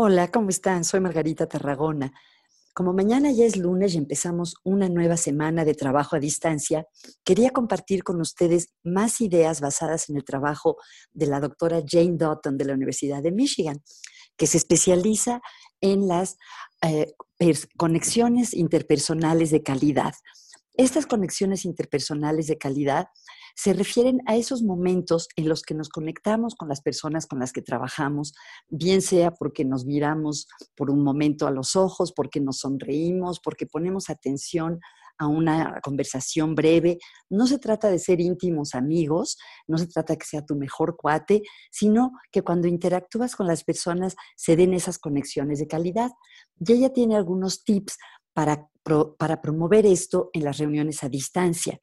Hola, ¿cómo están? Soy Margarita Tarragona. Como mañana ya es lunes y empezamos una nueva semana de trabajo a distancia, quería compartir con ustedes más ideas basadas en el trabajo de la doctora Jane Dutton de la Universidad de Michigan, que se especializa en las eh, conexiones interpersonales de calidad. Estas conexiones interpersonales de calidad se refieren a esos momentos en los que nos conectamos con las personas con las que trabajamos, bien sea porque nos miramos por un momento a los ojos, porque nos sonreímos, porque ponemos atención a una conversación breve. No se trata de ser íntimos amigos, no se trata que sea tu mejor cuate, sino que cuando interactúas con las personas se den esas conexiones de calidad. Y ella tiene algunos tips para, para promover esto en las reuniones a distancia.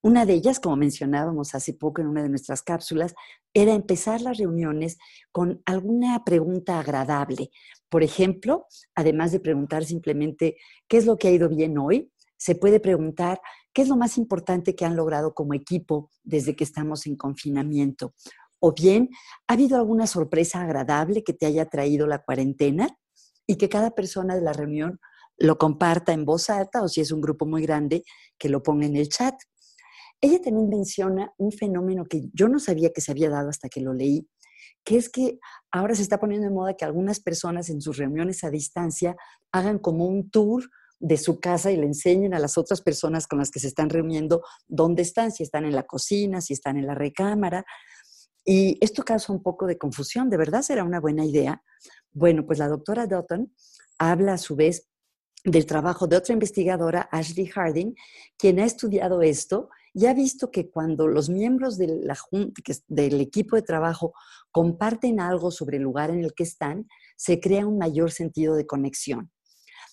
Una de ellas, como mencionábamos hace poco en una de nuestras cápsulas, era empezar las reuniones con alguna pregunta agradable. Por ejemplo, además de preguntar simplemente qué es lo que ha ido bien hoy, se puede preguntar qué es lo más importante que han logrado como equipo desde que estamos en confinamiento. O bien, ¿ha habido alguna sorpresa agradable que te haya traído la cuarentena? Y que cada persona de la reunión lo comparta en voz alta o si es un grupo muy grande, que lo ponga en el chat. Ella también menciona un fenómeno que yo no sabía que se había dado hasta que lo leí, que es que ahora se está poniendo de moda que algunas personas en sus reuniones a distancia hagan como un tour de su casa y le enseñen a las otras personas con las que se están reuniendo dónde están, si están en la cocina, si están en la recámara. Y esto causa un poco de confusión. ¿De verdad será una buena idea? Bueno, pues la doctora Dutton habla a su vez del trabajo de otra investigadora, Ashley Harding, quien ha estudiado esto ya ha visto que cuando los miembros del equipo de trabajo comparten algo sobre el lugar en el que están, se crea un mayor sentido de conexión.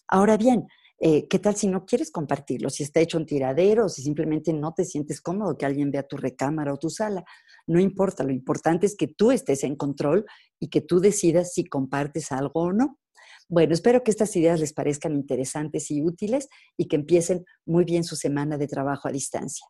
Ahora bien, eh, ¿qué tal si no quieres compartirlo? Si está hecho un tiradero, si simplemente no te sientes cómodo que alguien vea tu recámara o tu sala. No importa, lo importante es que tú estés en control y que tú decidas si compartes algo o no. Bueno, espero que estas ideas les parezcan interesantes y útiles y que empiecen muy bien su semana de trabajo a distancia.